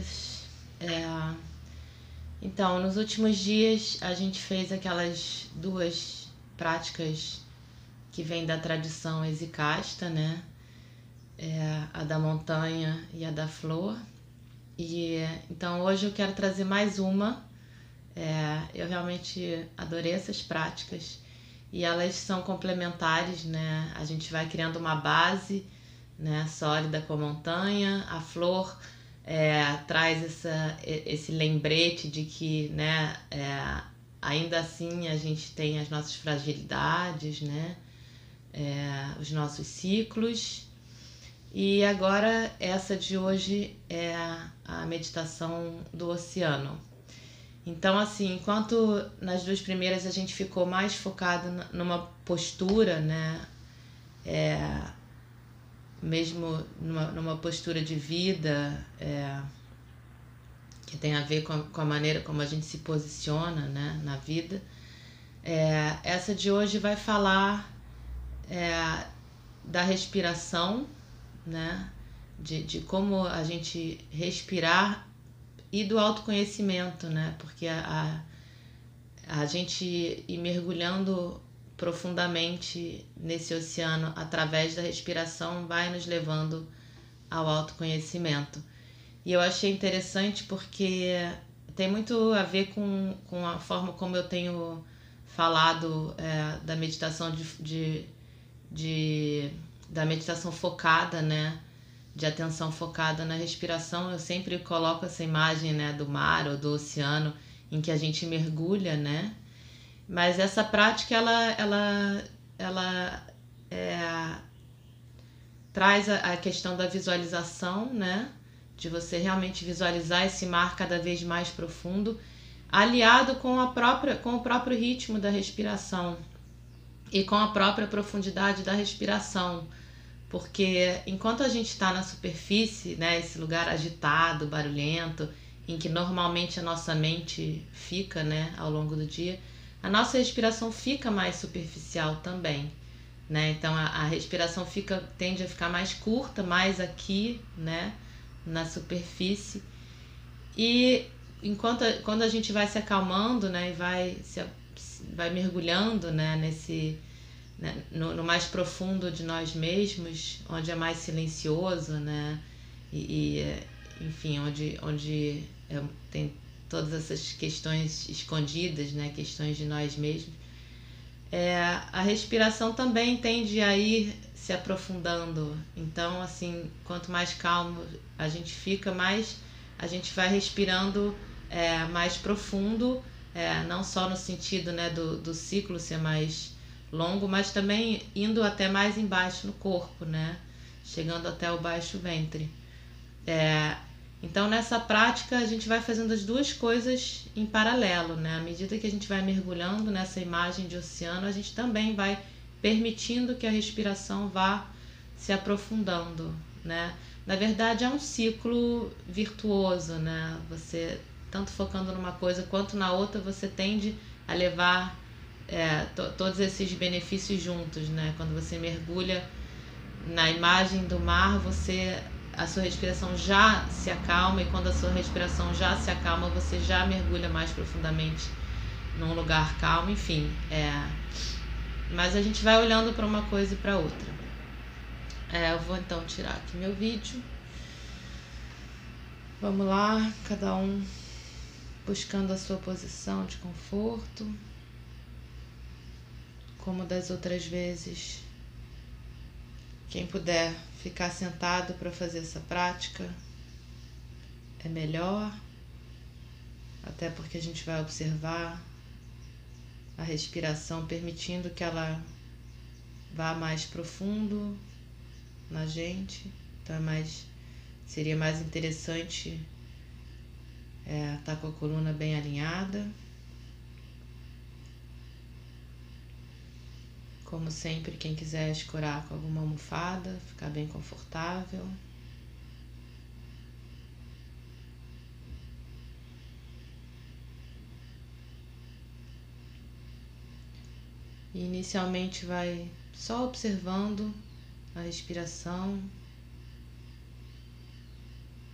todas. É, então, nos últimos dias a gente fez aquelas duas práticas que vêm da tradição exicasta, né? É, a da montanha e a da flor. E então hoje eu quero trazer mais uma. É, eu realmente adorei essas práticas e elas são complementares, né? A gente vai criando uma base, né, sólida com a montanha. A flor é, traz essa, esse lembrete de que, né, é, ainda assim a gente tem as nossas fragilidades, né, é, os nossos ciclos. E agora essa de hoje é a meditação do oceano. Então, assim, enquanto nas duas primeiras a gente ficou mais focado numa postura, né? Mesmo numa, numa postura de vida, é, que tem a ver com a, com a maneira como a gente se posiciona né, na vida. É, essa de hoje vai falar é, da respiração, né? De, de como a gente respirar e do autoconhecimento, né? Porque a, a, a gente ir mergulhando profundamente nesse oceano através da respiração vai nos levando ao autoconhecimento. E eu achei interessante porque tem muito a ver com, com a forma como eu tenho falado é, da meditação de, de, de da meditação focada, né? De atenção focada na respiração. Eu sempre coloco essa imagem, né, do mar ou do oceano em que a gente mergulha, né? Mas essa prática ela ela ela é, traz a, a questão da visualização, né? De você realmente visualizar esse mar cada vez mais profundo, aliado com a própria com o próprio ritmo da respiração e com a própria profundidade da respiração. Porque enquanto a gente está na superfície, né, esse lugar agitado, barulhento, em que normalmente a nossa mente fica, né, ao longo do dia, a nossa respiração fica mais superficial também, né? Então a, a respiração fica tende a ficar mais curta, mais aqui, né, na superfície. E enquanto quando a gente vai se acalmando, né, e vai se vai mergulhando, né, nesse né, no, no mais profundo de nós mesmos, onde é mais silencioso, né, e, e, enfim, onde onde é, tem todas essas questões escondidas, né, questões de nós mesmos. É, a respiração também tende a ir se aprofundando. Então, assim, quanto mais calmo a gente fica, mais a gente vai respirando é, mais profundo, é, não só no sentido né, do, do ciclo ser mais longo, mas também indo até mais embaixo no corpo, né? Chegando até o baixo ventre. É, então, nessa prática, a gente vai fazendo as duas coisas em paralelo, né? À medida que a gente vai mergulhando nessa imagem de oceano, a gente também vai permitindo que a respiração vá se aprofundando, né? Na verdade, é um ciclo virtuoso, né? Você, tanto focando numa coisa quanto na outra, você tende a levar é, to- todos esses benefícios juntos, né? Quando você mergulha na imagem do mar, você a sua respiração já se acalma e quando a sua respiração já se acalma, você já mergulha mais profundamente num lugar calmo, enfim, é. Mas a gente vai olhando para uma coisa e para outra. É, eu vou então tirar aqui meu vídeo. Vamos lá, cada um buscando a sua posição de conforto. Como das outras vezes, Quem puder ficar sentado para fazer essa prática é melhor, até porque a gente vai observar a respiração, permitindo que ela vá mais profundo na gente. Então é mais seria mais interessante é, estar tá com a coluna bem alinhada. Como sempre, quem quiser escorar com alguma almofada, ficar bem confortável. E inicialmente vai só observando a respiração,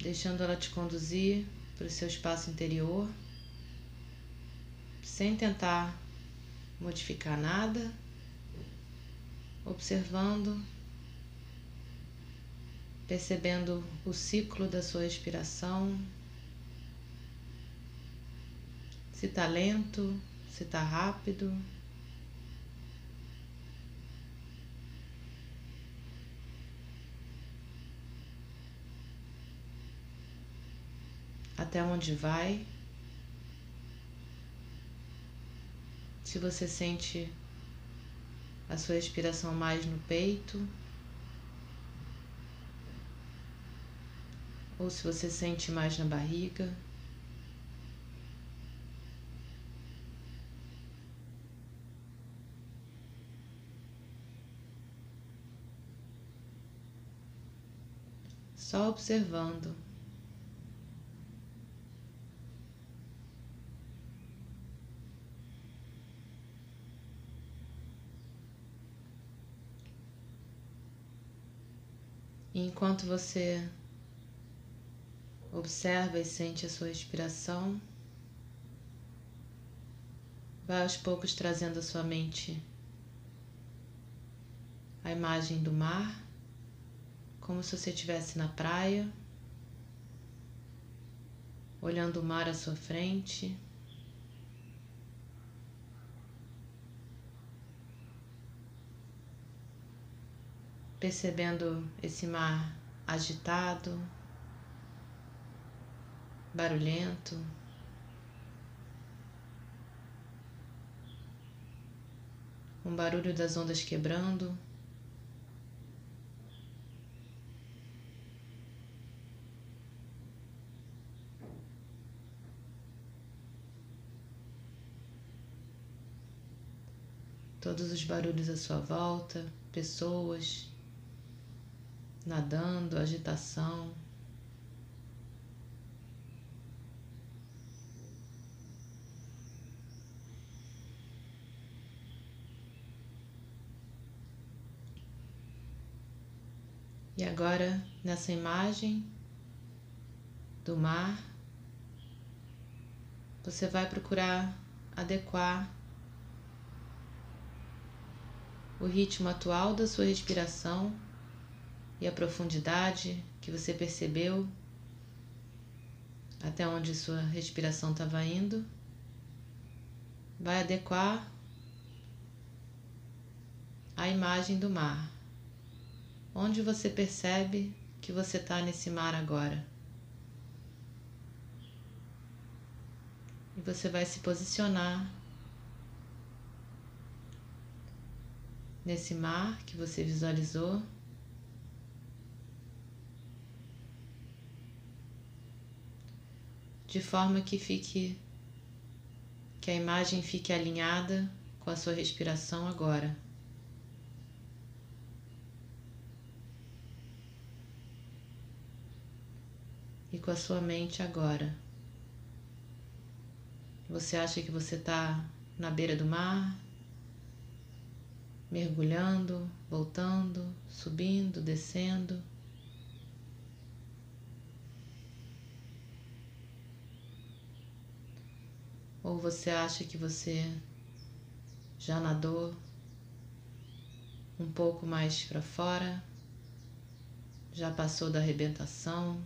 deixando ela te conduzir para o seu espaço interior, sem tentar modificar nada, observando, percebendo o ciclo da sua respiração, se está lento, se está rápido. até onde vai. Se você sente a sua respiração mais no peito, ou se você sente mais na barriga. Só observando. E enquanto você observa e sente a sua respiração, vai aos poucos trazendo à sua mente a imagem do mar, como se você estivesse na praia, olhando o mar à sua frente. Percebendo esse mar agitado, barulhento. Um barulho das ondas quebrando. Todos os barulhos à sua volta, pessoas, nadando, agitação. E agora, nessa imagem do mar, você vai procurar adequar o ritmo atual da sua respiração e a profundidade que você percebeu até onde sua respiração estava indo, vai adequar a imagem do mar. Onde você percebe que você está nesse mar agora? E você vai se posicionar nesse mar que você visualizou. De forma que fique que a imagem fique alinhada com a sua respiração agora. E com a sua mente agora. Você acha que você está na beira do mar, mergulhando, voltando, subindo, descendo. Ou você acha que você já nadou um pouco mais para fora, já passou da arrebentação,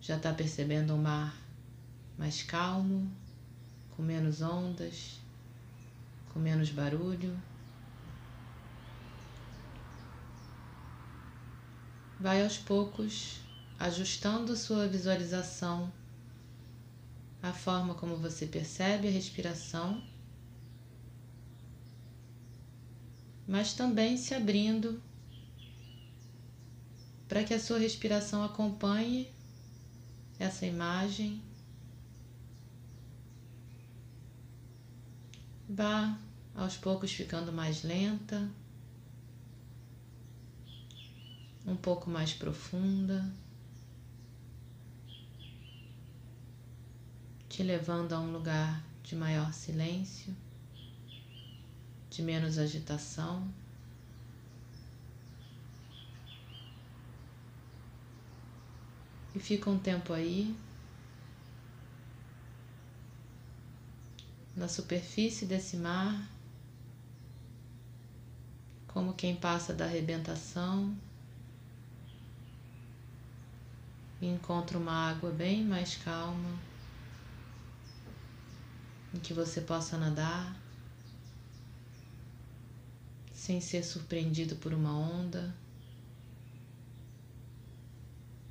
já está percebendo um mar mais calmo, com menos ondas, com menos barulho. vai aos poucos ajustando sua visualização, a forma como você percebe a respiração, mas também se abrindo para que a sua respiração acompanhe essa imagem. Vá aos poucos ficando mais lenta, um pouco mais profunda, te levando a um lugar de maior silêncio, de menos agitação. E fica um tempo aí, na superfície desse mar, como quem passa da arrebentação e encontra uma água bem mais calma, em que você possa nadar sem ser surpreendido por uma onda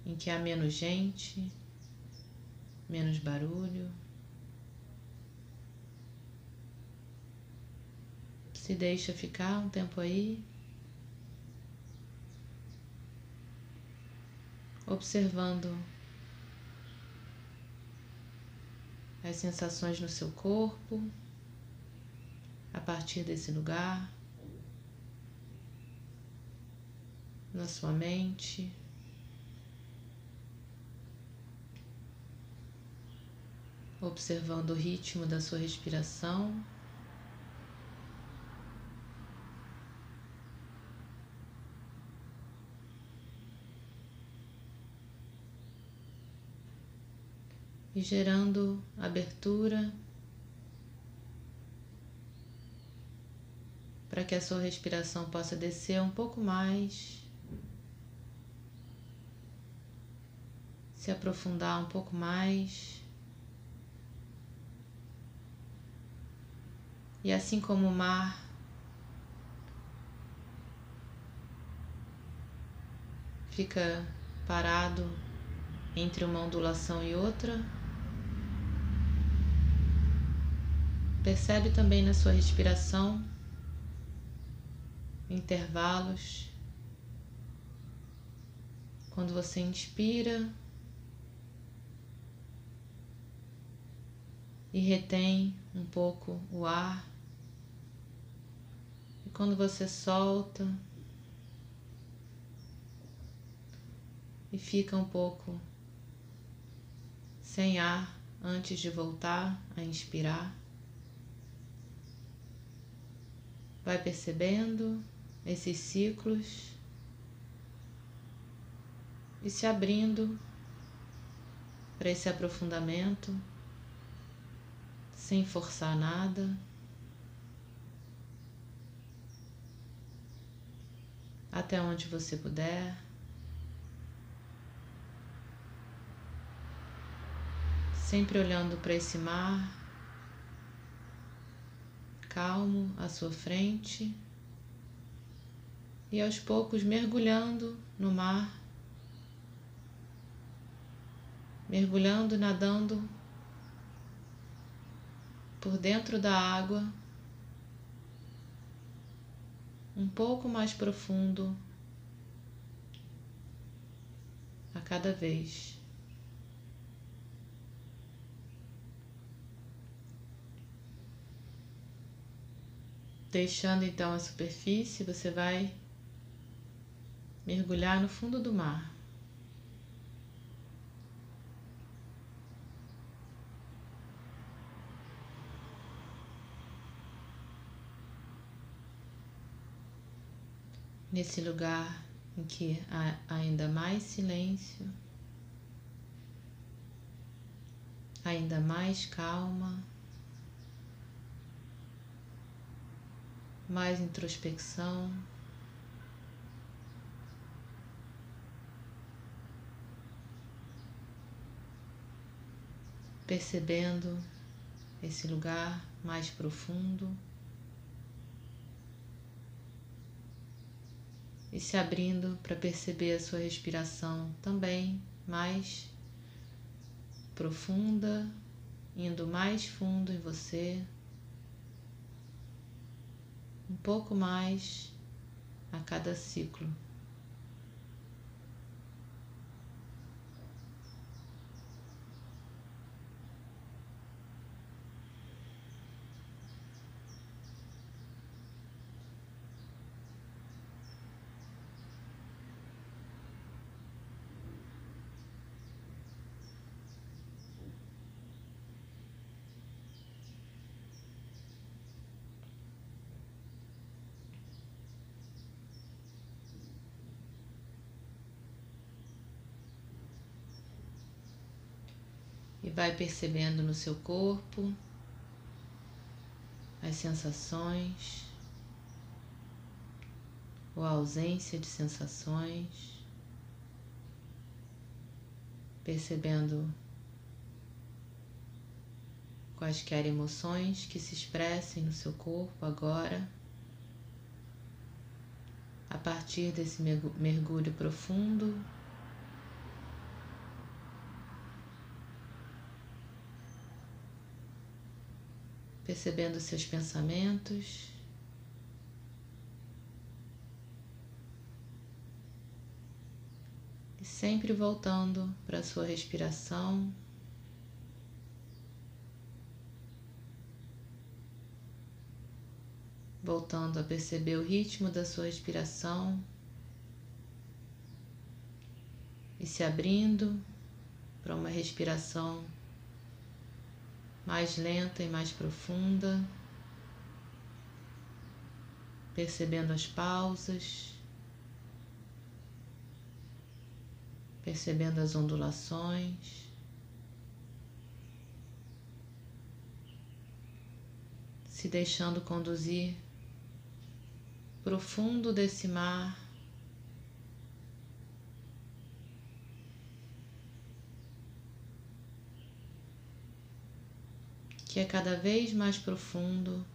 em que há menos gente, menos barulho. Se deixa ficar um tempo aí, observando as sensações no seu corpo a partir desse lugar, na sua mente. observando o ritmo da sua respiração. E gerando abertura para que a sua respiração possa descer um pouco mais, se aprofundar um pouco mais. E assim como o mar fica parado entre uma ondulação e outra, percebe também na sua respiração intervalos. Quando você inspira e retém um pouco o ar quando você solta e fica um pouco sem ar antes de voltar a inspirar, vai percebendo esses ciclos e se abrindo para esse aprofundamento sem forçar nada. até onde você puder. Sempre olhando para esse mar calmo à sua frente e aos poucos mergulhando no mar, mergulhando, nadando por dentro da água um pouco mais profundo a cada vez. Deixando então a superfície, você vai mergulhar no fundo do mar. nesse lugar em que há ainda mais silêncio, ainda mais calma, mais introspecção. Percebendo esse lugar mais profundo. e se abrindo para perceber a sua respiração também mais profunda, indo mais fundo em você, um pouco mais a cada ciclo. E vai percebendo no seu corpo as sensações ou a ausência de sensações, percebendo quaisquer emoções que se expressem no seu corpo agora. A partir desse mergulho profundo percebendo seus pensamentos. E sempre voltando para a sua respiração. Voltando a perceber o ritmo da sua respiração e se abrindo para uma respiração mais lenta e mais profunda, percebendo as pausas, percebendo as ondulações. Se deixando conduzir profundo desse mar que é cada vez mais profundo.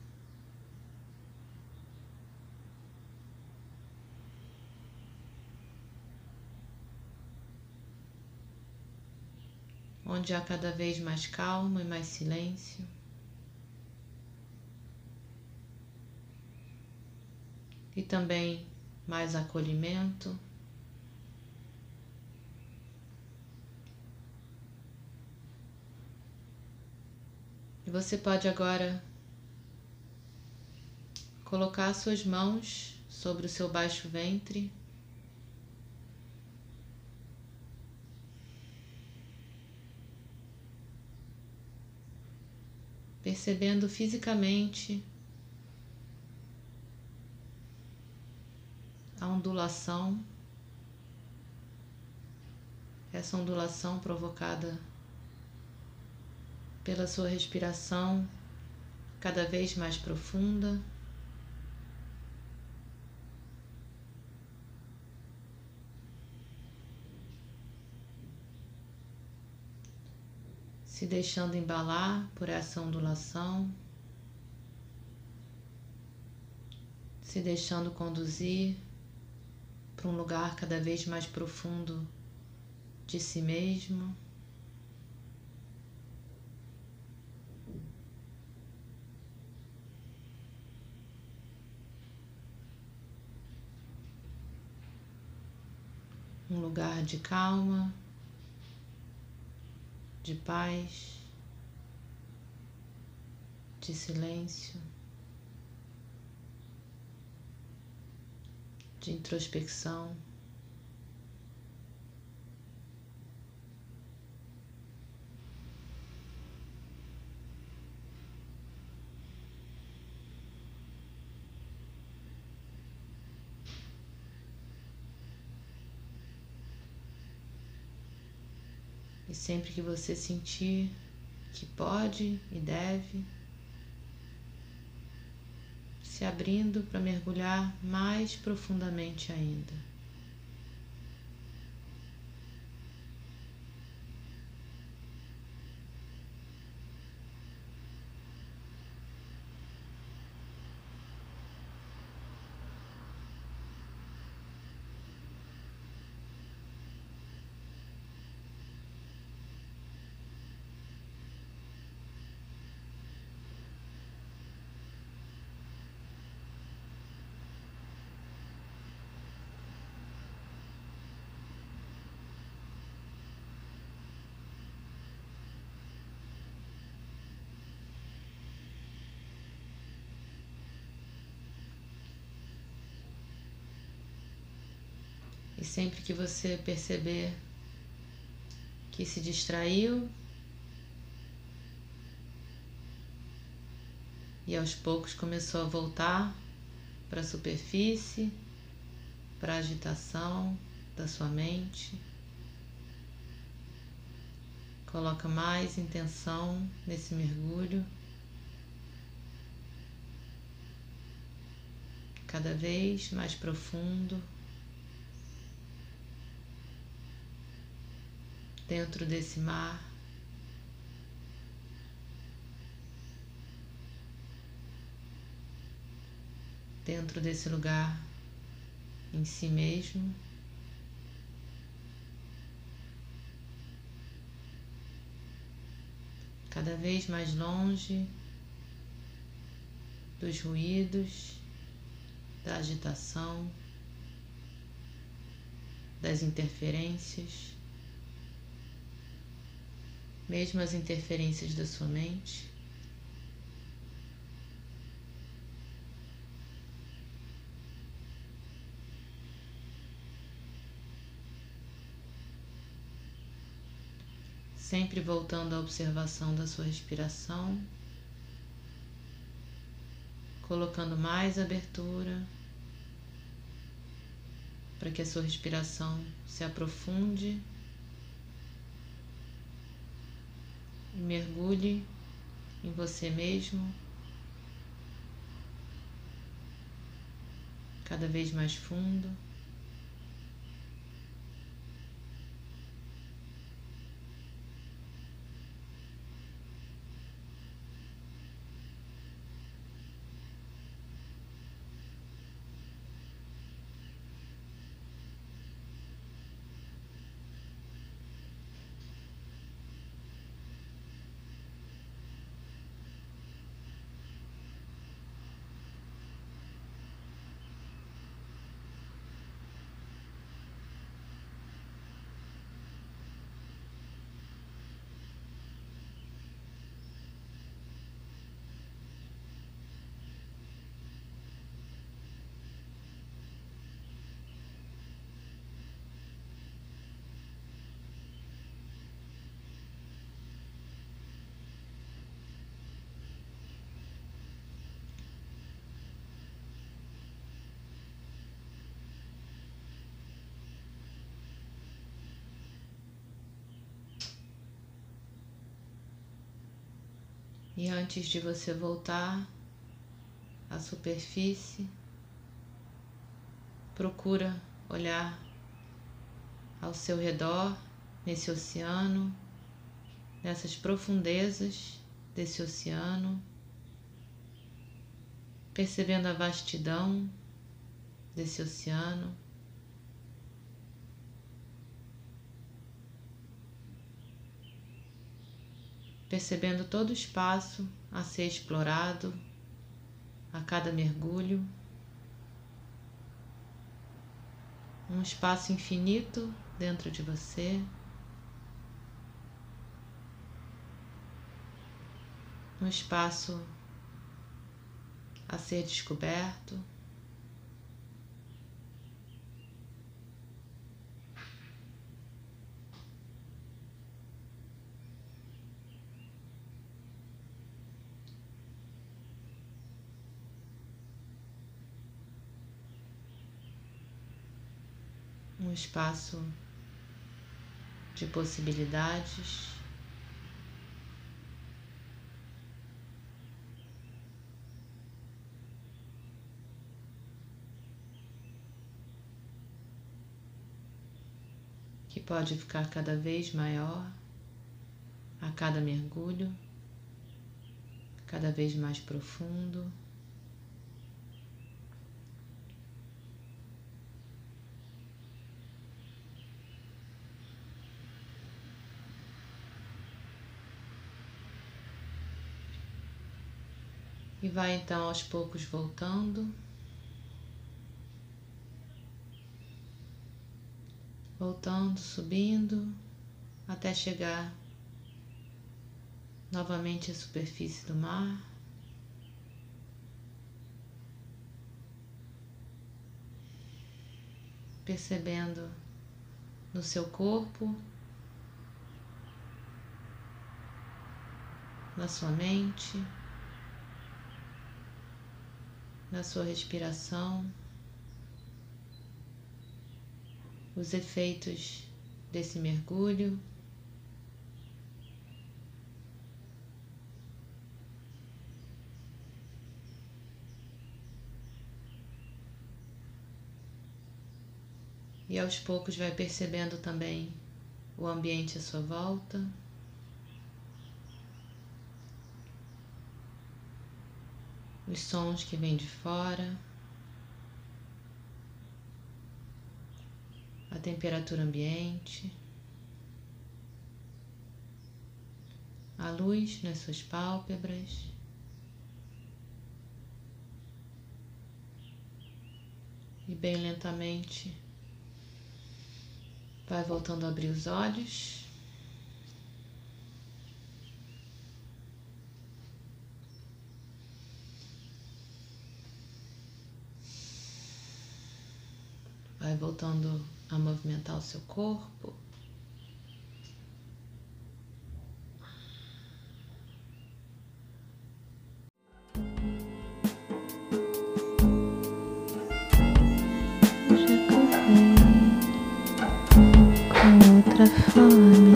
Onde há cada vez mais calma e mais silêncio. E também mais acolhimento. E você pode agora colocar suas mãos sobre o seu baixo ventre. Percebendo fisicamente a ondulação, essa ondulação provocada pela sua respiração cada vez mais profunda. Se deixando embalar por essa ondulação, se deixando conduzir para um lugar cada vez mais profundo de si mesmo. Um lugar de calma, de paz, de silêncio, de introspecção. E sempre que você sentir que pode e deve, se abrindo para mergulhar mais profundamente ainda. Sempre que você perceber que se distraiu, e aos poucos começou a voltar para a superfície, para a agitação da sua mente. Coloca mais intenção nesse mergulho. Cada vez mais profundo. Dentro desse mar. Dentro desse lugar em si mesmo. cada vez mais longe dos ruídos, da agitação, das interferências, mesmo as interferências da sua mente. sempre voltando à observação da sua respiração, colocando mais abertura para que a sua respiração se aprofunde e mergulhe em você mesmo, cada vez mais fundo. E antes de você voltar à superfície, procura olhar ao seu redor, nesse oceano, nessas profundezas desse oceano, percebendo a vastidão desse oceano. Percebendo todo o espaço a ser explorado a cada mergulho. Um espaço infinito dentro de você. Um espaço a ser descoberto. Um espaço de possibilidades. Que pode ficar cada vez maior a cada mergulho, cada vez mais profundo. E vai então aos poucos voltando. Voltando, subindo até chegar novamente à superfície do mar. percebendo no seu corpo, na sua mente, na sua respiração, os efeitos desse mergulho. E aos poucos vai percebendo também o ambiente à sua volta. Os sons que vêm de fora. A temperatura ambiente. A luz nas suas pálpebras. E bem lentamente Vai voltando a abrir os olhos. Vai voltando a movimentar o seu corpo. outra fome,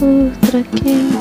outra quente,